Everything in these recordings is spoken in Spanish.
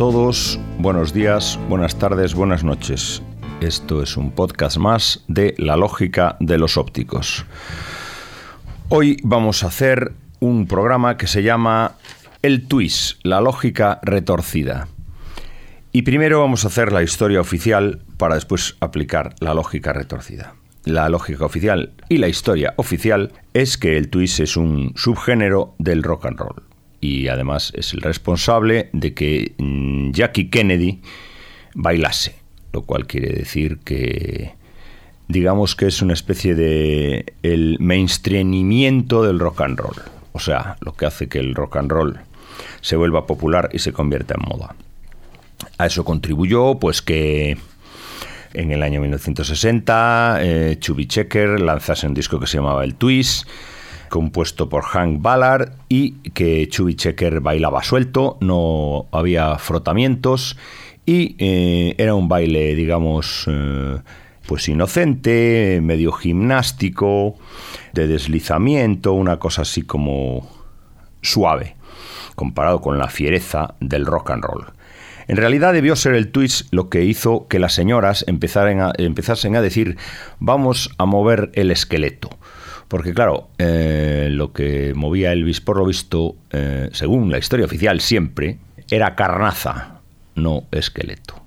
todos, buenos días, buenas tardes, buenas noches. Esto es un podcast más de La lógica de los ópticos. Hoy vamos a hacer un programa que se llama El Twist, la lógica retorcida. Y primero vamos a hacer la historia oficial para después aplicar la lógica retorcida. La lógica oficial y la historia oficial es que el twist es un subgénero del rock and roll y además es el responsable de que mm, Jackie Kennedy bailase, lo cual quiere decir que digamos que es una especie de el mainstreamimiento del rock and roll, o sea, lo que hace que el rock and roll se vuelva popular y se convierta en moda. A eso contribuyó pues que en el año 1960 eh, Chubby Checker lanzase un disco que se llamaba El Twist, compuesto por Hank Ballard y que Chubby Checker bailaba suelto, no había frotamientos y eh, era un baile, digamos, eh, pues inocente, medio gimnástico, de deslizamiento, una cosa así como suave, comparado con la fiereza del rock and roll. En realidad debió ser el twist lo que hizo que las señoras empezaran a, empezasen a decir vamos a mover el esqueleto. Porque claro, eh, lo que movía Elvis, por lo visto, eh, según la historia oficial siempre, era carnaza, no esqueleto.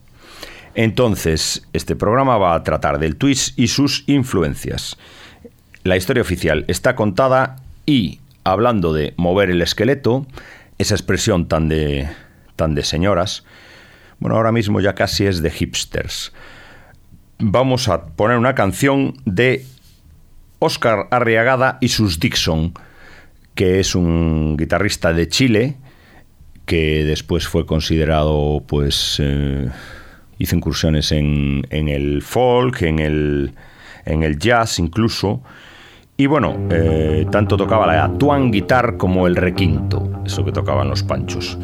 Entonces, este programa va a tratar del twist y sus influencias. La historia oficial está contada y, hablando de mover el esqueleto, esa expresión tan de, tan de señoras, bueno, ahora mismo ya casi es de hipsters. Vamos a poner una canción de Oscar Arriagada y sus Dixon, que es un guitarrista de Chile que después fue considerado, pues, eh, hizo incursiones en, el folk, en el, en el jazz incluso. Y bueno, eh, tanto tocaba la tuan guitar como el requinto, eso que tocaban los panchos.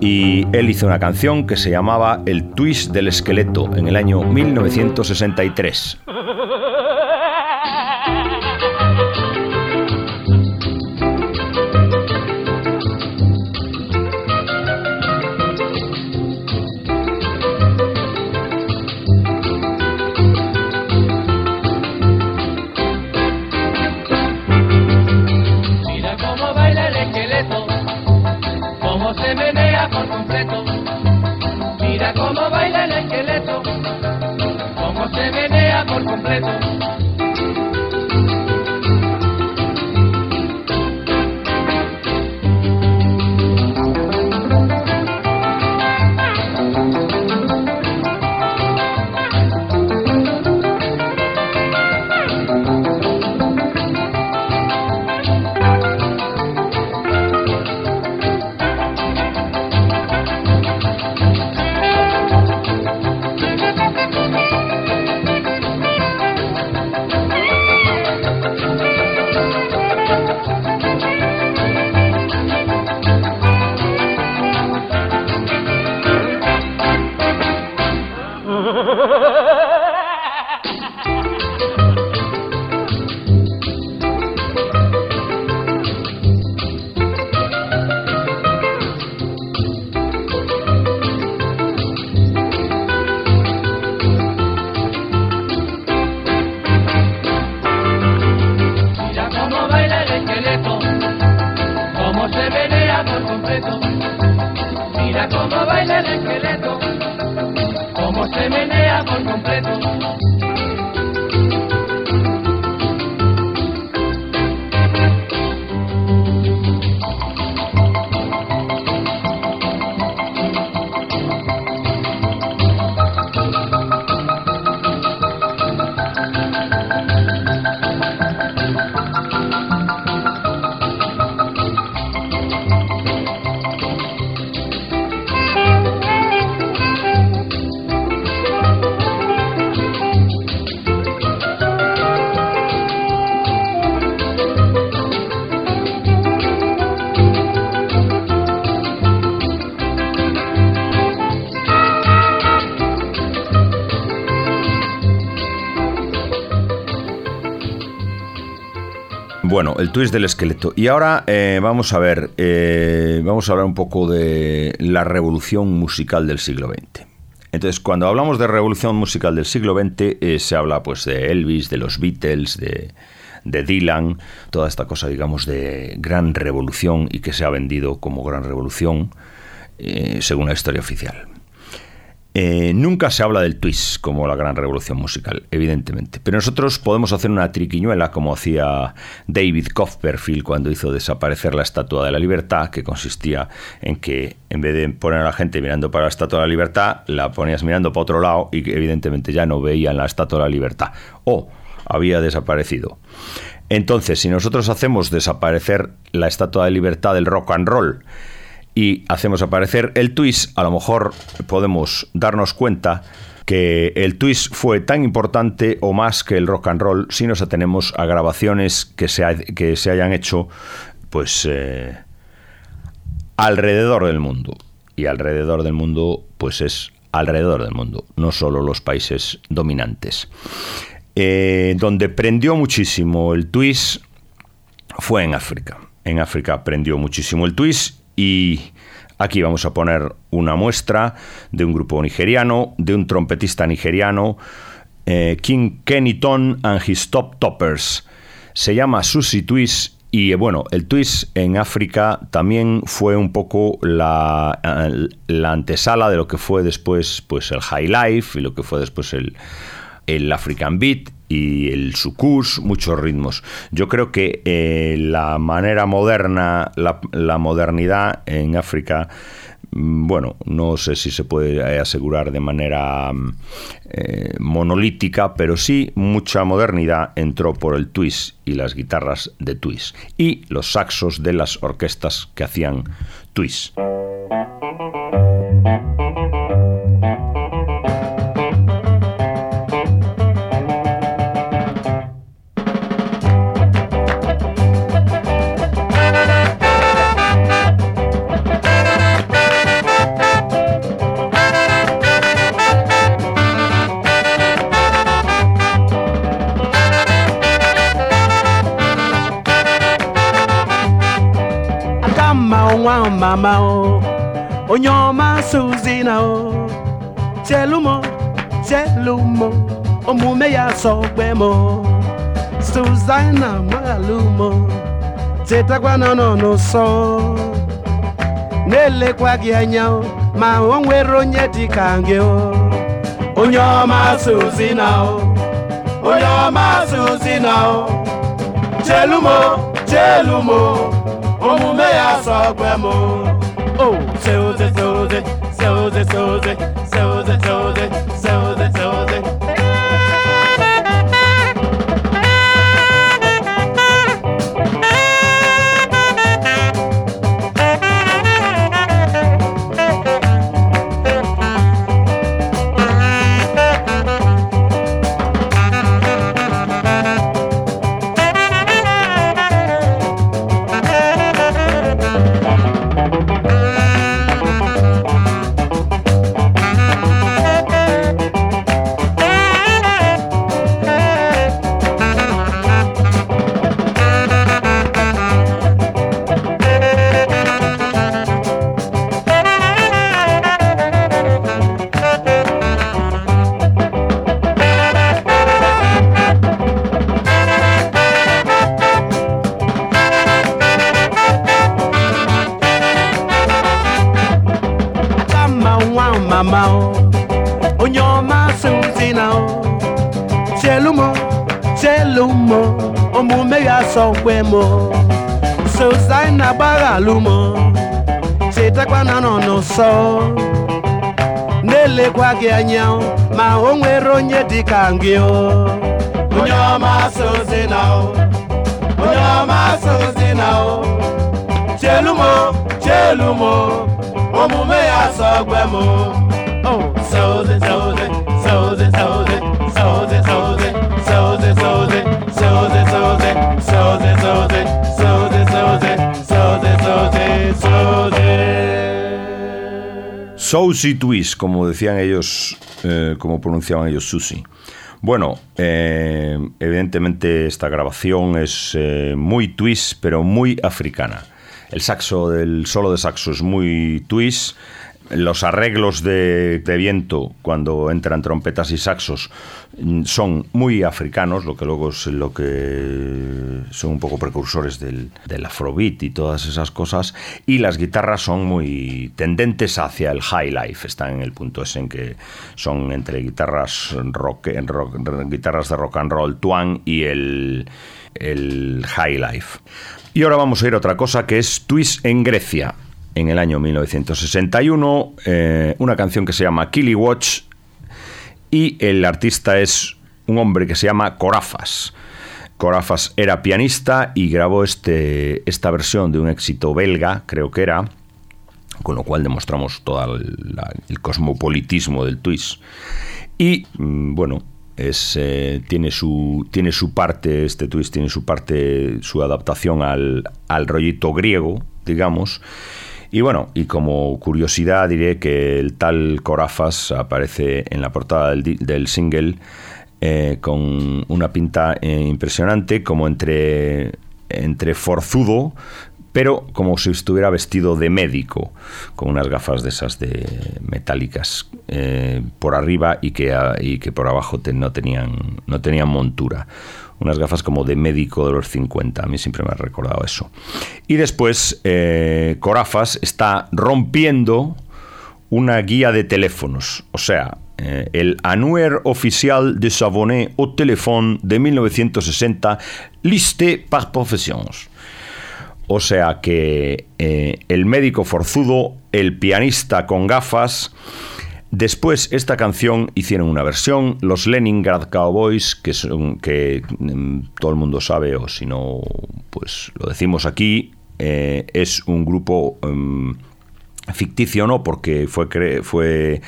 Y él hizo una canción que se llamaba El Twist del Esqueleto en el año 1963. completo. El twist del esqueleto. Y ahora eh, vamos a ver, eh, vamos a hablar un poco de la revolución musical del siglo XX. Entonces, cuando hablamos de revolución musical del siglo XX, eh, se habla pues de Elvis, de los Beatles, de, de Dylan, toda esta cosa, digamos, de gran revolución y que se ha vendido como gran revolución, según la historia oficial. Eh, nunca se habla del twist como la gran revolución musical, evidentemente. Pero nosotros podemos hacer una triquiñuela como hacía David Copperfield cuando hizo desaparecer la Estatua de la Libertad, que consistía en que en vez de poner a la gente mirando para la Estatua de la Libertad, la ponías mirando para otro lado y evidentemente ya no veían la Estatua de la Libertad. O había desaparecido. Entonces, si nosotros hacemos desaparecer la Estatua de Libertad del rock and roll, y hacemos aparecer el twist, a lo mejor podemos darnos cuenta que el twist fue tan importante o más que el rock and roll si nos atenemos a grabaciones que se, que se hayan hecho pues eh, alrededor del mundo. Y alrededor del mundo pues es alrededor del mundo, no solo los países dominantes. Eh, donde prendió muchísimo el twist fue en África. En África prendió muchísimo el twist y aquí vamos a poner una muestra de un grupo nigeriano, de un trompetista nigeriano, eh, King Kennyton and his Top Toppers. Se llama Susie Twist y bueno, el twist en África también fue un poco la, la, antesala de lo que fue después pues, el High Life y lo que fue después el, el African Beat y el sucus, muchos ritmos. Yo creo que eh, la manera moderna, la, modernidad en África, mm, bueno, no sé si se puede asegurar de manera mm, eh, monolítica, pero sí mucha modernidad entró por el twist y las guitarras de twist y los saxos de las orquestas que hacían twist. Mama o onye ọma suzina o. Chelumo chelumo omume ya sọgbe mo. Suzana magalumo chetakwana nọ n'ụsọ. Na-elekwa gị anya ma o nwere onye dị ka gị o. Onye ọma suzina o onye ọma suzina o. Chelumo chelumo omume ya sọgbẹ mu. o ṣe o ṣe ṣe o ṣe ṣe o ṣe. N'ụsọ na-elekwa gị anya ma o nwere onye dị ka gị onye ọma sozi na onye ọma sozi na chelumo chelumo omume ya sọgbe m soze soze soze soze soze soze soze soze soze Sushi Twist, como decían ellos, eh, como pronunciaban ellos Sushi. Bueno, eh, evidentemente esta grabación es eh, muy twist, pero muy africana. El saxo del solo de saxo es muy twist los arreglos de, viento cuando entran trompetas y saxos mm, son muy africanos, lo que luego es lo que son un poco precursores del, afrobeat y todas esas cosas, y las guitarras son muy tendentes hacia el high life, están en el punto ese en que son entre guitarras rock, rock guitarras de rock and roll, twang y el, el high life. Y ahora vamos a ir a otra cosa que es Twist en Grecia en el año 1961, eh, una canción que se llama Killy Watch y el artista es un hombre que se llama Corafas. Corafas era pianista y grabó este, esta versión de un éxito belga, creo que era, con lo cual demostramos todo el, cosmopolitismo del twist. Y mm, bueno, es, eh, tiene, su, tiene su parte, este twist tiene su parte, su adaptación al, al rollito griego, digamos. Y bueno, y como curiosidad diré que el tal Corafas aparece en la portada del, single eh, con una pinta eh, impresionante, como entre, entre forzudo, pero como si estuviera vestido de médico, con unas gafas de esas de metálicas eh, por arriba y que, y que por abajo no, tenían, no tenían montura unas gafas como de médico de los 50. A mí siempre me ha recordado eso. Y después, eh, Corafas está rompiendo una guía de teléfonos. O sea, eh, el Annuaire Oficial de Savonnet au Téléphone de 1960, listé par professions. O sea que eh, el médico forzudo, el pianista con gafas, Después, esta canción hicieron una versión, los Leningrad Cowboys, que, son, que mm, todo el mundo sabe, o si no, pues lo decimos aquí, eh, es un grupo... Mm, ficticio no porque fue fue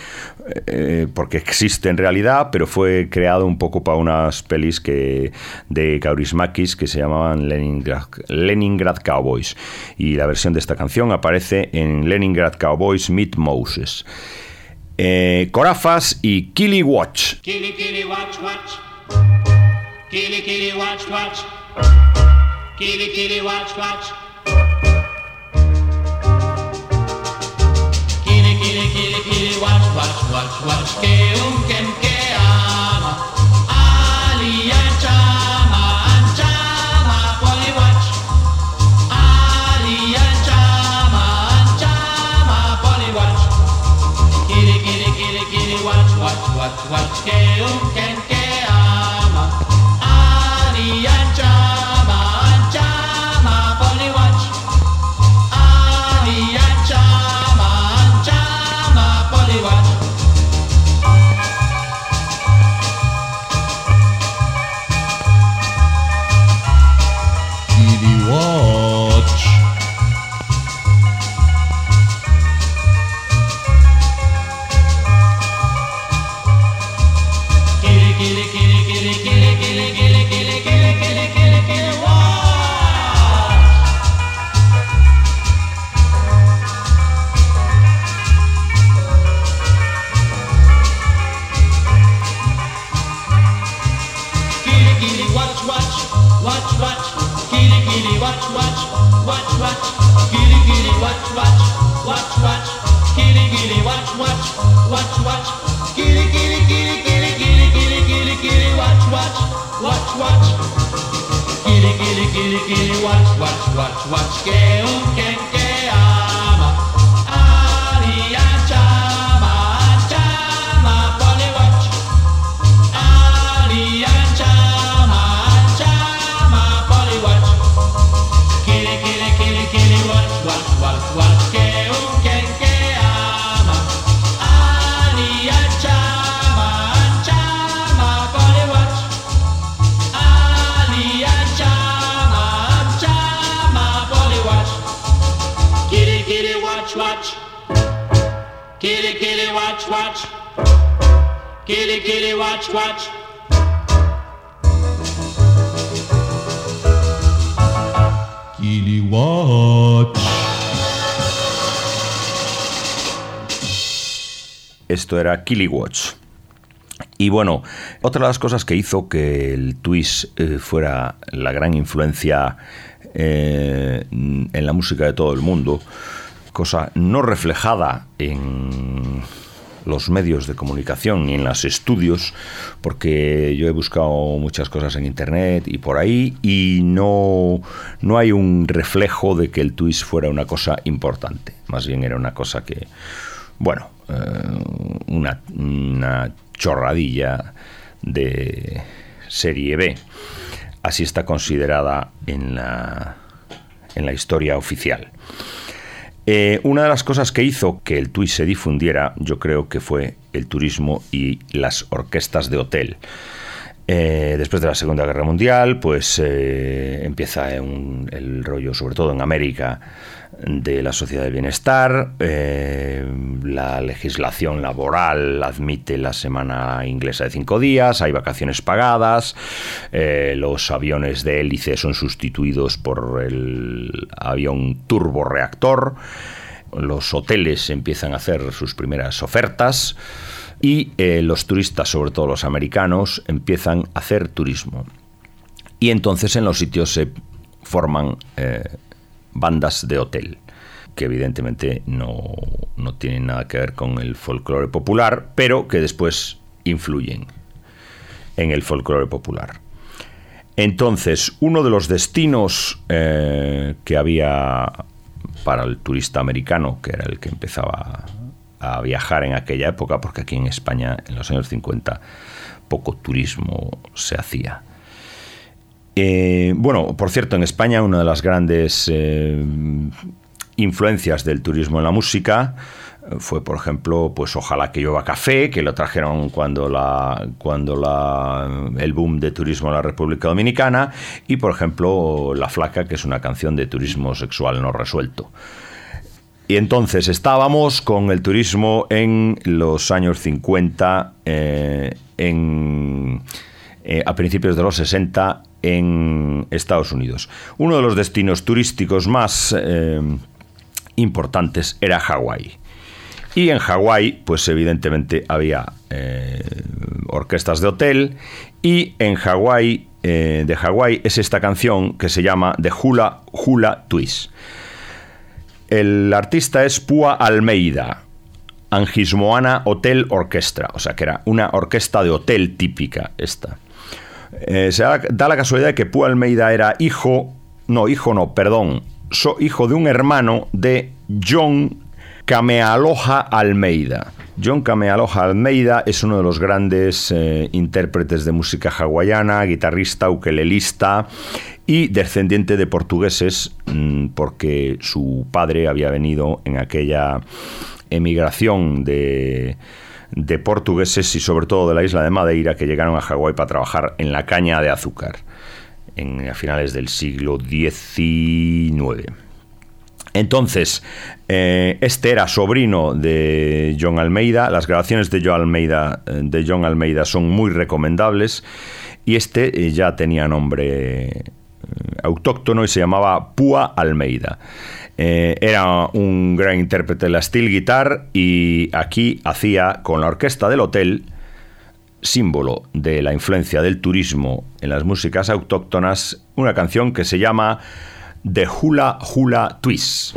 eh, porque existe en realidad pero fue creado un poco para unas pelis que de Kaurismakis que se llamaban Leningrad, Leningrad Cowboys. Y la versión de esta canción aparece en Leningrad Cowboys Meet Moses eh, Corafas y Kili Watch. Kili Kili Watch Watch. Kili Kili Watch Watch. Kili Kili Watch Watch. Kili Watch Watch Watch Watch. Que un que Watch, watch, scale. Esto era Killywots. Y bueno, otra de las cosas que hizo que el twist eh, fuera la gran influencia eh, en la música de todo el mundo, cosa no reflejada en los medios de comunicación ni en los estudios, porque yo he buscado muchas cosas en internet y por ahí y no, no hay un reflejo de que el twist fuera una cosa importante. Más bien era una cosa que, bueno, eh, una, una chorradilla de serie B. Así está considerada en la, en la historia oficial. Eh, una de las cosas que hizo que el twist se difundiera, yo creo que fue el turismo y las orquestas de hotel. Eh, después de la Segunda Guerra Mundial, pues empieza el rollo, sobre todo en América, de la sociedad del bienestar. la legislación laboral admite la semana inglesa de cinco días, hay vacaciones pagadas, los aviones de hélice son sustituidos por el avión turboreactor, los hoteles empiezan a hacer sus primeras ofertas y eh, los turistas, sobre todo los americanos, empiezan a hacer turismo. Y entonces en los sitios se forman eh, bandas de hotel, que evidentemente no, no tienen nada que ver con el folclore popular, pero que después influyen en el folclore popular. Entonces, uno de los destinos eh, que había para el turista americano, que era el que empezaba a viajar en aquella época, porque aquí en España en los años 50 poco turismo se hacía. Eh, bueno, por cierto, en España una de las grandes eh, influencias del turismo en la música eh, fue, por ejemplo, pues Ojalá que llueva café, que lo trajeron cuando, la, cuando la, el boom de turismo en la República Dominicana, y, por ejemplo, La Flaca, que es una canción de turismo sexual no resuelto. Y entonces estábamos con el turismo en los años 50, eh, en, a principios de los 60 en Estados Unidos. Uno de los destinos turísticos más eh, importantes era Hawái. Y en Hawái, pues evidentemente había orquestas de hotel y en Hawái, de Hawái es esta canción que se llama The Hula Hula Twist. El artista es Pua Almeida, Angismoana Hotel Orquestra, o sea que era una orquesta de hotel típica esta. Eh, se da, la casualidad de que Pua Almeida era hijo, no, hijo no, perdón, hijo de un hermano de John Camealoja Almeida. John Camealoja Almeida es uno de los grandes eh, intérpretes de música hawaiana, guitarrista, ukelelista y descendiente de portugueses, mm, porque su padre había venido en aquella emigración de, de portugueses y sobre todo de la isla de Madeira que llegaron a Hawái para trabajar en la caña de azúcar en, a finales del siglo XIX. Entonces, eh, este era sobrino de John Almeida. Las grabaciones de John Almeida, eh, de John Almeida son muy recomendables. Y este eh, ya tenía nombre autóctono y se llamaba Púa Almeida. Eh, era un gran intérprete de la steel guitar y aquí hacía con la orquesta del hotel, símbolo de la influencia del turismo en las músicas autóctonas, una canción que se llama The Hula Hula Twist.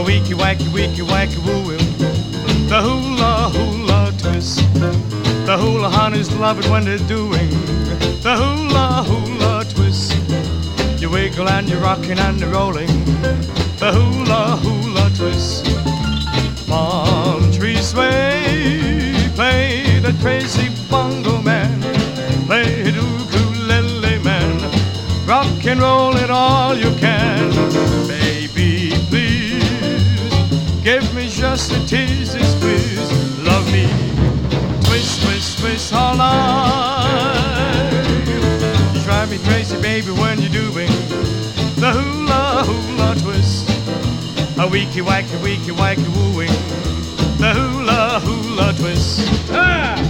A wacky weeky wacky woo the hula hula twist. The hula honeys love it when they're doing the hula hula twist. You wiggle and you're rocking and you're rolling the hula hula twist. Palm trees sway, play the crazy bongo man, play the ukulele man, rock and roll it all you can. Just a tease. Love me, twist, twist, twist all night. You drive me crazy, baby, when you're doing the hula hula twist. A weeky wacky, weeky wacky wooing. The hula hula twist. Ah!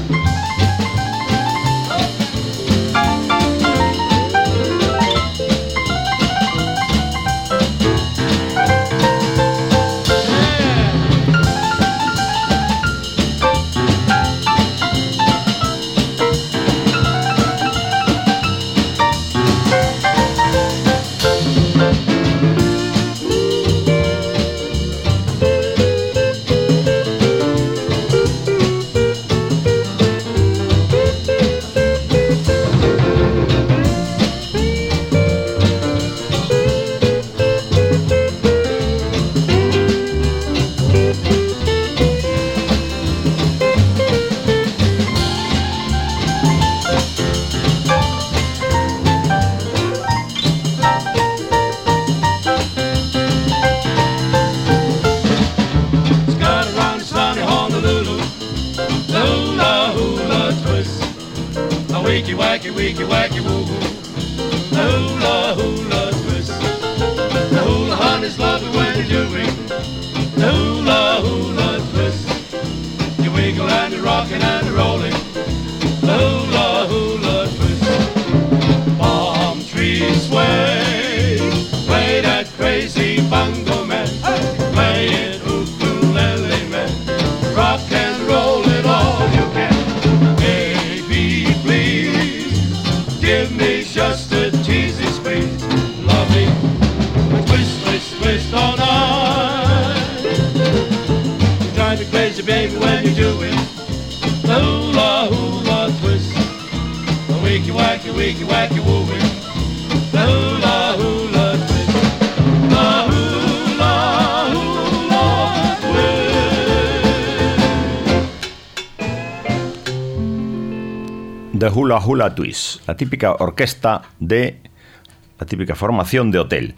The Hula Hula Twist, la típica orquesta de la típica formación de hotel.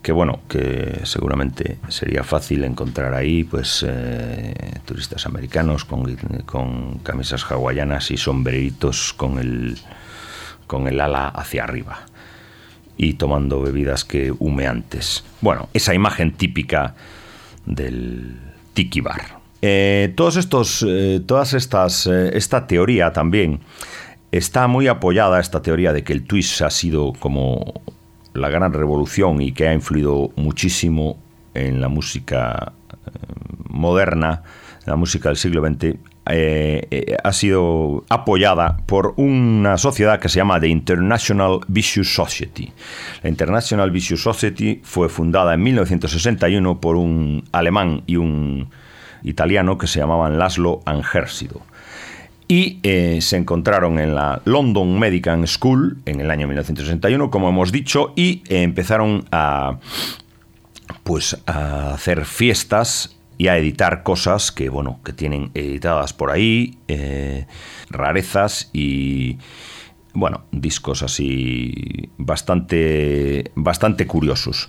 Que bueno, que seguramente sería fácil encontrar ahí, pues, eh, turistas americanos con, con camisas hawaianas y sombreritos con el, con el ala hacia arriba y tomando bebidas que humeantes. Bueno, esa imagen típica del tiki bar. Eh, todos estos, eh, todas estas, esta teoría también está muy apoyada esta teoría de que el twist ha sido como la gran revolución y que ha influido muchísimo en la música eh, moderna, la música del siglo XX, eh, eh, ha sido apoyada por una sociedad que se llama The International Vicious Society. La International Vicious Society fue fundada en 1961 por un alemán y un italiano que se llamaban Laszlo Angersido y eh, se encontraron en la London Medical School en el año 1961, como hemos dicho, y eh, empezaron a pues a hacer fiestas y a editar cosas que bueno que tienen editadas por ahí eh, rarezas y bueno discos así bastante bastante curiosos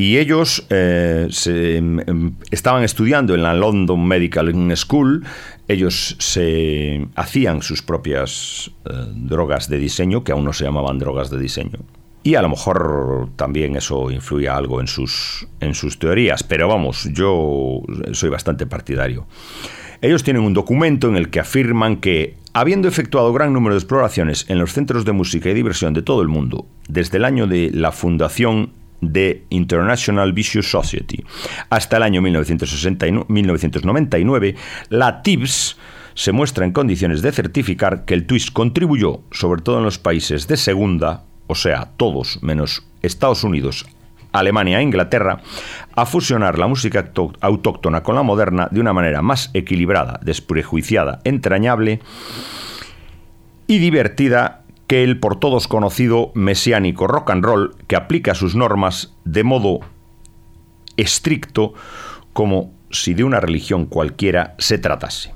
y ellos eh, se, em, estaban estudiando en la London Medical School, ellos se hacían sus propias eh, drogas de diseño, que aún no se llamaban drogas de diseño. Y a lo mejor también eso influía algo en sus, en sus teorías, pero vamos, yo soy bastante partidario. Ellos tienen un documento en el que afirman que, habiendo efectuado gran número de exploraciones en los centros de música y diversión de todo el mundo, desde el año de la fundación de International Vicious Society. Hasta el año 1969, 1999, la TIBS se muestra en condiciones de certificar que el twist contribuyó, sobre todo en los países de segunda, o sea, todos menos Estados Unidos, Alemania e Inglaterra, a fusionar la música autóctona con la moderna de una manera más equilibrada, desprejuiciada, entrañable y divertida que el por todos conocido mesiánico rock and roll que aplica sus normas de modo estricto como si de una religión cualquiera se tratase.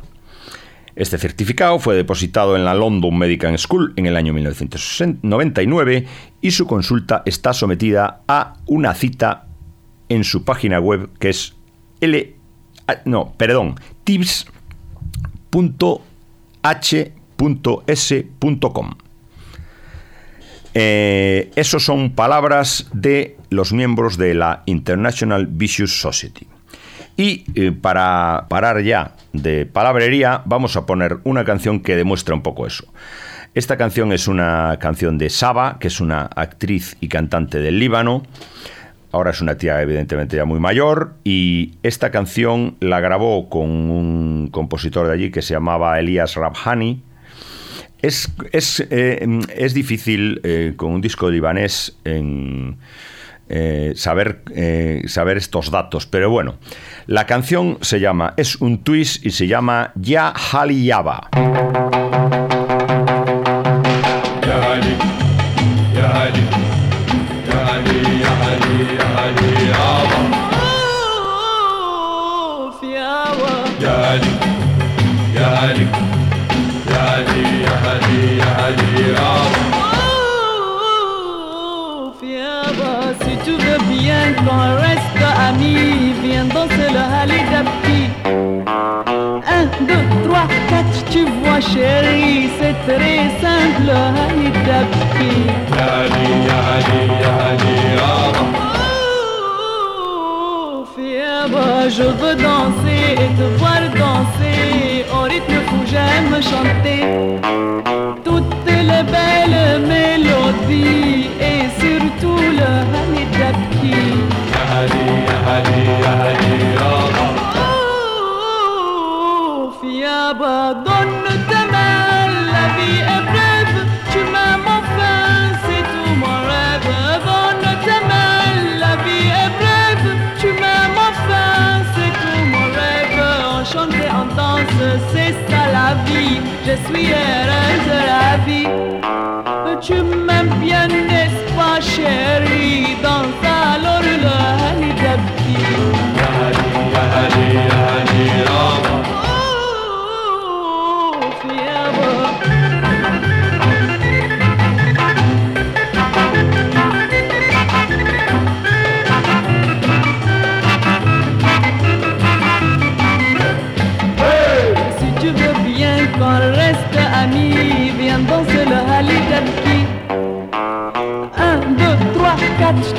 Este certificado fue depositado en la London Medical School en el año 1999 y su consulta está sometida a una cita en su página web que es L no, perdón. Eh, esos son palabras de los miembros de la International Vicious Society. Y eh, para parar ya de palabrería, vamos a poner una canción que demuestra un poco eso. Esta canción es una canción de Saba, que es una actriz y cantante del Líbano. Ahora es una tía evidentemente ya muy mayor y esta canción la grabó con un compositor de allí que se llamaba Elias Rabhani. Es, es, eh, difícil eh, con un disco libanés en, eh, saber, saber estos datos, pero bueno, la canción se llama, es un twist y se llama Ya Hali Yaba. Qu'on reste amis, viens danser le halidabki. Un, deux, trois, quatre, tu vois chérie, c'est très simple, halidabki. Yali, yali, yali, oh, je veux danser et te voir danser au rythme où j'aime chanter les souillères, je la.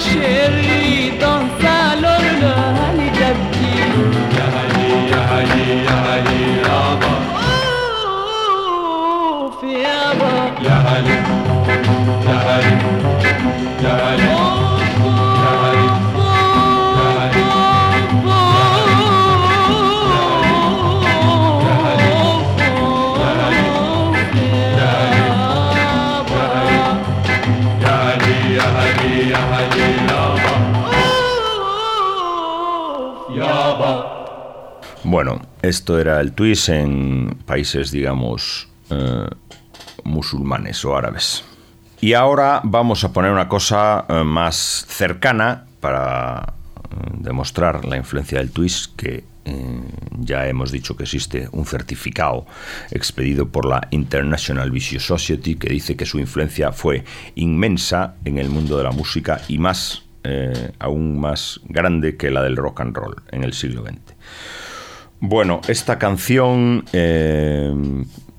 chérie, dans sa lorne, allez, Gabi. Yahali, yahali, yahali. Bueno, esto era el twist en países, digamos, eh, musulmanes o árabes. Y ahora vamos a poner una cosa eh, más cercana para eh, demostrar la influencia del twist que ya hemos dicho que existe un certificado expedido por la International Visual Society que dice que su influencia fue inmensa en el mundo de la música y más aún más grande que la del rock and roll en el siglo XX. Bueno, esta canción, eh,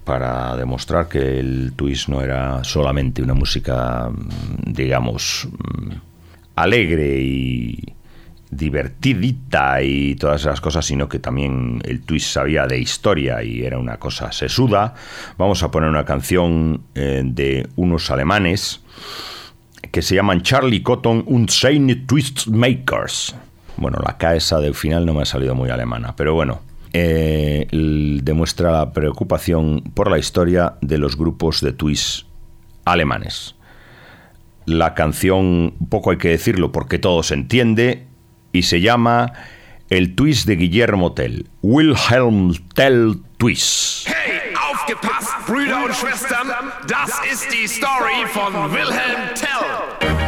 para demostrar que el twist no era solamente una música, mm, digamos, mm, alegre y divertidita y todas esas cosas, sino que también el twist sabía de historia y era una cosa sesuda, vamos a poner una canción eh, de unos alemanes que se llaman Charlie Cotton und seine Twist Makers. Bueno, la K esa del final no me ha salido muy alemana, pero bueno, eh, demuestra la preocupación por la historia de los grupos de twist alemanes. La canción, poco hay que decirlo porque todo se entiende, y se llama El Twist de Guillermo Tell, Wilhelm Tell Twist. Hey, aufgepasst, Brüder und Schwestern, das ist die Story von Wilhelm Tell.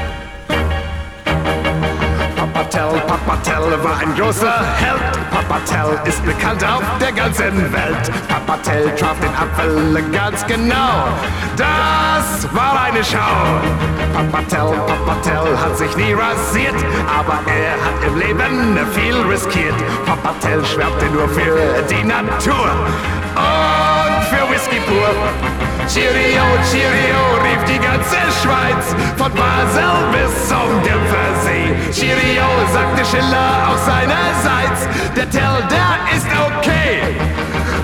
Papatel, Papatel war ein großer Held. Papatel ist bekannt auf der ganzen Welt. Papatel traf den Apfel ganz genau. Das war eine Schau. Papatel, Papatel hat sich nie rasiert, aber er hat im Leben viel riskiert. Papatel schwärmte nur für die Natur und für Whisky pur. Cheerio, Cheerio, rief die ganze Schweiz, von Basel bis zum Genfersee. Cheerio, sagte Schiller auch seinerseits, der Tell, der ist okay.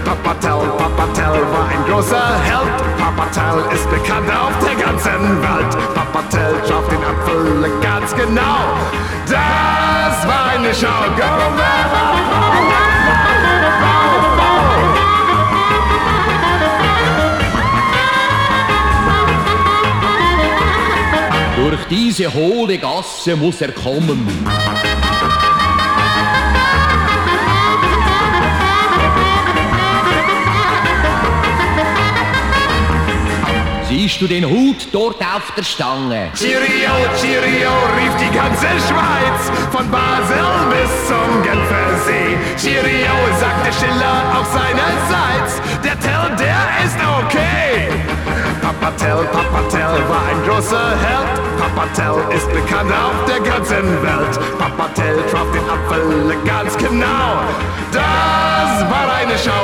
Papatel, Papatel war ein großer Held. Papatel ist bekannt auf der ganzen Welt. Papatel traf den Apfel ganz genau. Das war eine Show. Go, go, go, go, diese hohle Gasse muss er kommen. Siehst du den Hut dort auf der Stange? Cheerio, Cheerio, rief die ganze Schweiz, von Basel bis zum Genfersee. Cheerio, sagte Schiller auch seinerseits, der Tell, der ist okay. Papatel, Papatel war ein großer Held. Papatel ist bekannt auf der ganzen Welt. Papatel traf den Apfel ganz genau. Das war eine Show.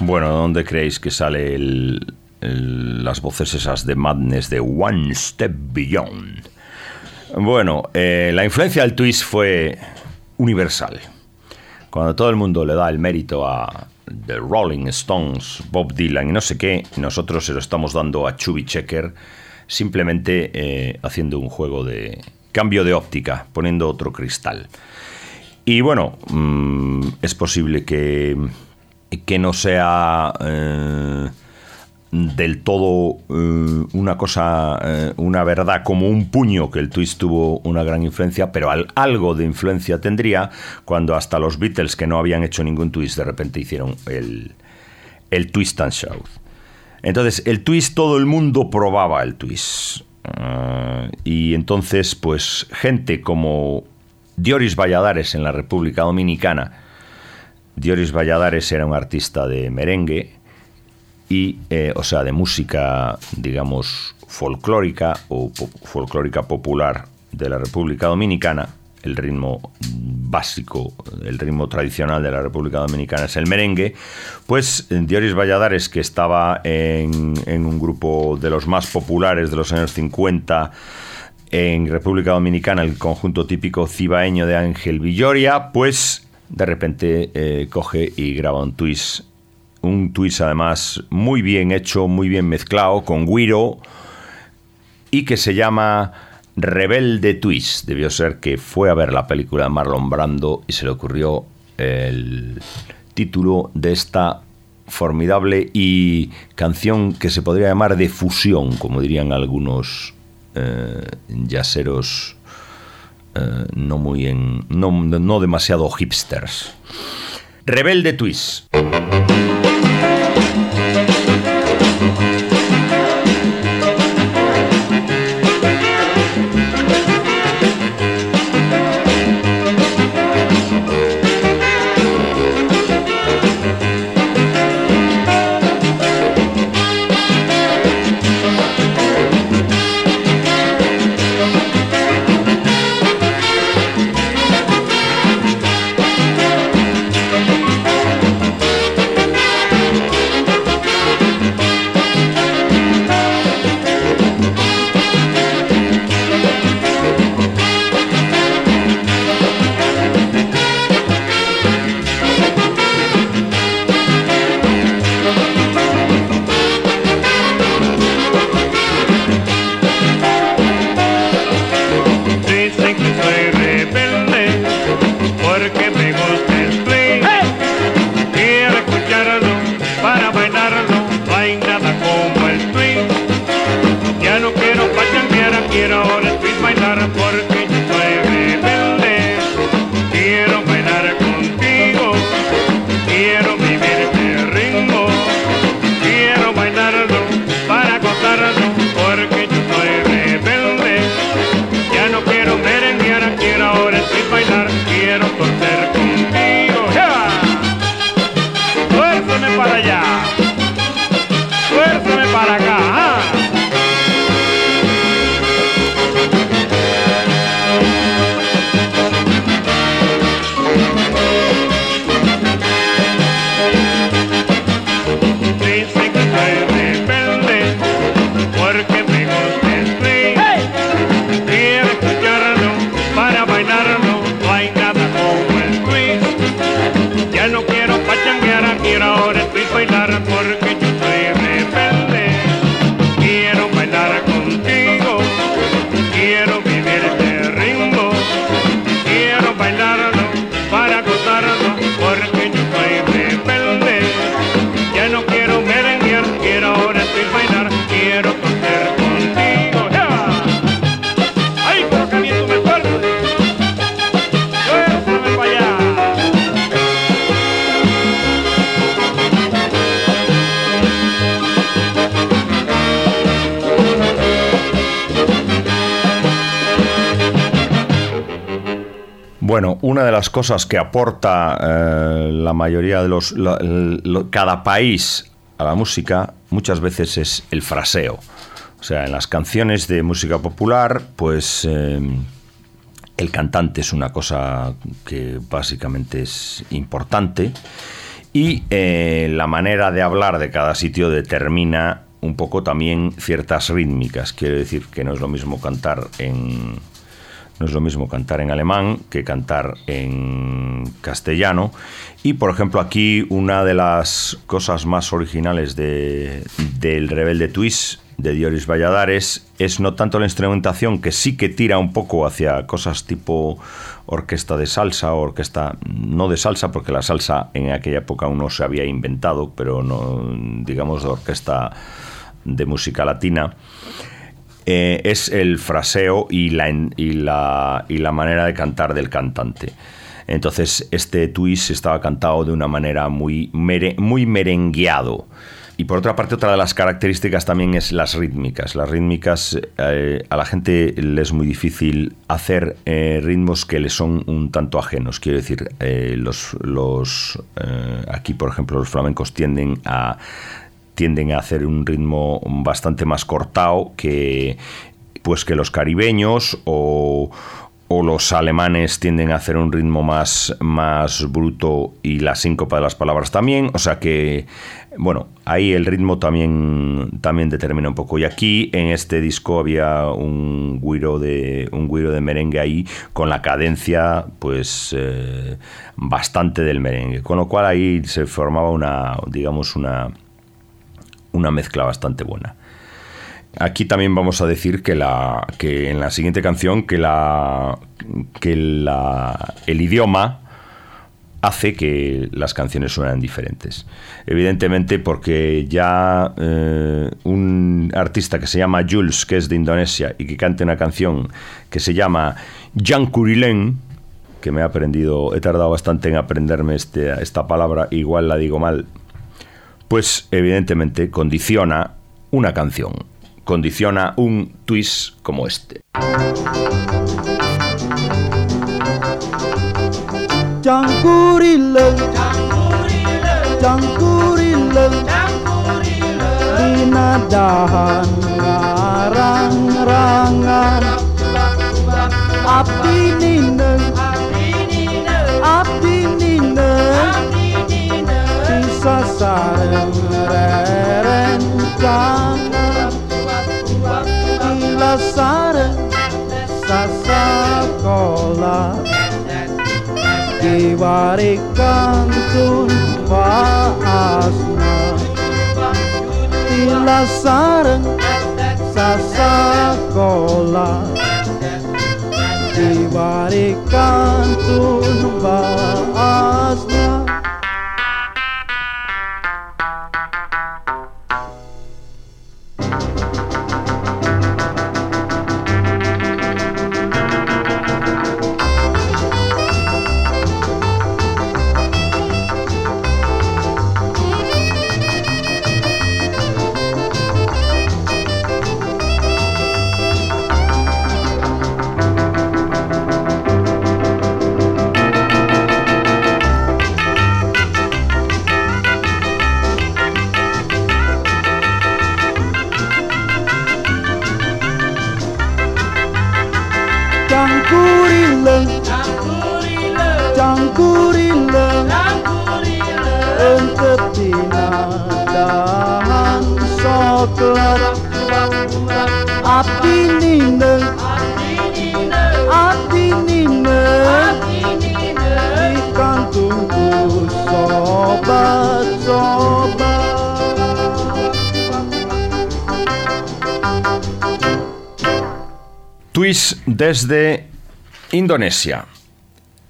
Bueno, ¿dónde creéis que sale el- las voces esas de Madness de One Step Beyond? Bueno, eh, la influencia del twist fue universal. Cuando todo el mundo le da el mérito a The Rolling Stones, Bob Dylan y no sé qué, nosotros se lo estamos dando a Chubby Checker simplemente eh, haciendo un juego de cambio de óptica, poniendo otro cristal. Y bueno, mm, es posible que, que no sea eh, del todo eh, una cosa, eh, una verdad como un puño que el twist tuvo una gran influencia, pero al- algo de influencia tendría cuando hasta los Beatles que no habían hecho ningún twist de repente hicieron el, el twist and shout. Entonces, el twist, todo el mundo probaba el twist. Ah, y entonces, pues, gente como Dioris Valladares en la República Dominicana. Dioris Valladares era un artista de merengue y, eh, o sea, de música, digamos, folclórica o folclórica popular de la República Dominicana. El ritmo básico, el ritmo tradicional de la República Dominicana es el merengue. Pues eh, Dioris Valladares, que estaba en, en un grupo de los más populares de los años 50, en República Dominicana, el conjunto típico cibaeño de Ángel Villoria, pues de repente eh, coge y graba un twist. Un twist además muy bien hecho, muy bien mezclado, con guiro, y que se llama Rebelde Twist. Debió ser que fue a ver la película de Marlon Brando y se le ocurrió el título de esta formidable y canción que se podría llamar de fusión, como dirían algunos eh, yaceros eh, no muy en, no, no demasiado hipsters. Rebelde Twist. Para Bueno, una de las cosas que aporta eh, la mayoría de los... cada país a la música muchas veces es el fraseo. O sea, en las canciones de música popular, pues eh, el cantante es una cosa que básicamente es importante y eh, la manera de hablar de cada sitio determina un poco también ciertas rítmicas. Quiero decir que no es lo mismo cantar en no es lo mismo cantar en alemán que cantar en castellano. Y por ejemplo, aquí una de las cosas más originales de, del Rebelde Twist de Dioris Valladares es no tanto la instrumentación, que sí que tira un poco hacia cosas tipo orquesta de salsa o orquesta no de salsa, porque la salsa en aquella época aún no se había inventado, pero no, digamos, de orquesta de música latina eh, es el fraseo y la, y, la, y la manera de cantar del cantante. Entonces, este twist estaba cantado de una manera muy, muy merengueado. Y por otra parte, otra de las características también es las rítmicas. Las rítmicas, eh, a la gente le es muy difícil hacer eh, ritmos que le son un tanto ajenos. Quiero decir, los, los aquí, por ejemplo, los flamencos tienden a tienden a hacer un ritmo bastante más cortado que pues que los caribeños o, o los alemanes tienden a hacer un ritmo más, más bruto y la síncopa de las palabras también. O sea que, bueno, ahí el ritmo también, también determina un poco. Y aquí en este disco había un guiro de, un guiro de merengue ahí con la cadencia pues eh, bastante del merengue. Con lo cual ahí se formaba una, digamos, una una mezcla bastante buena. Aquí también vamos a decir que, la, que en la siguiente canción que, la, que la, el idioma hace que las canciones suenan diferentes. Evidentemente porque ya eh, un artista que se llama Jules, que es de Indonesia, y que canta una canción que se llama Jan Kurilen, que me he aprendido, he tardado bastante en aprenderme este, esta palabra, igual la digo mal, pues evidentemente condiciona una canción, condiciona un twist como este. sarereren Ila sare sasakola Diwarikan tumpa asma Ila sare sasakola Diwarikan tumpa Desde Indonesia.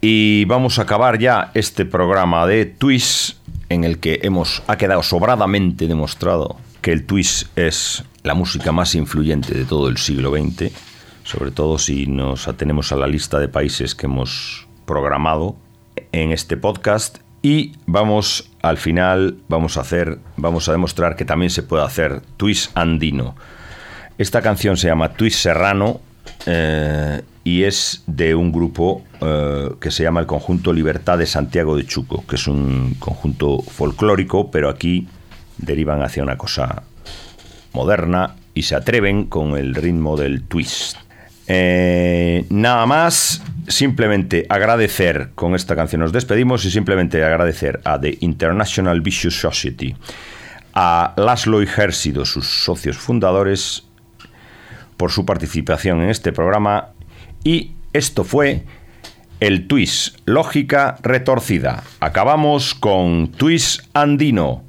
Y vamos a acabar ya este programa de Twist en el que hemos ha quedado sobradamente demostrado que el twist es la música más influyente de todo el siglo XX, sobre todo si nos atenemos a la lista de países que hemos programado en este podcast y vamos al final vamos a hacer vamos a demostrar que también se puede hacer twist andino. Esta canción se llama Twist Serrano eh, y es de un grupo eh, que se llama el Conjunto Libertad de Santiago de Chuco, que es un conjunto folclórico, pero aquí derivan hacia una cosa moderna y se atreven con el ritmo del twist. Eh, nada más, simplemente agradecer, con esta canción nos despedimos y simplemente agradecer a The International Vicious Society, a Laszlo y sus socios fundadores, por su participación en este programa y esto fue el Twist, lógica retorcida. Acabamos con Twist andino.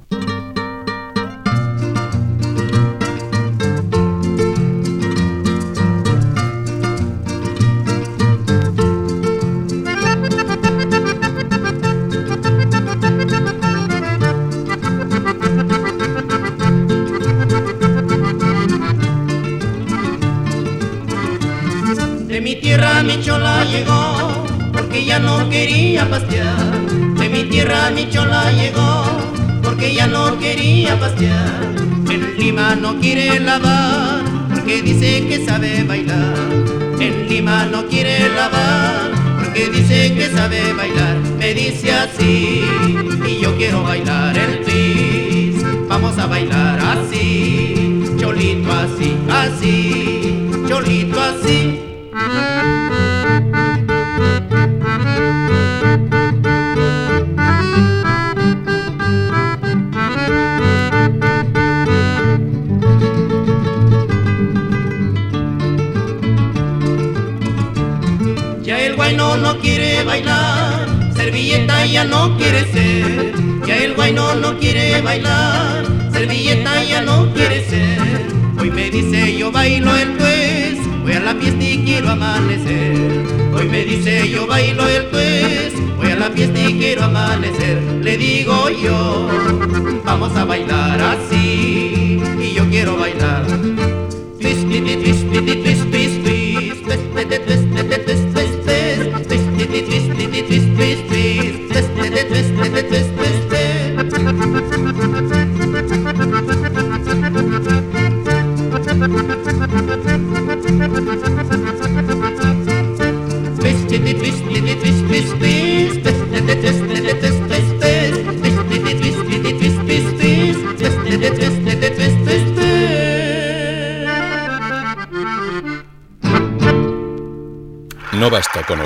Me dice yo bailo el pues, voy a la fiesta y quiero amanecer. Le digo yo, vamos a bailar así, y yo quiero bailar.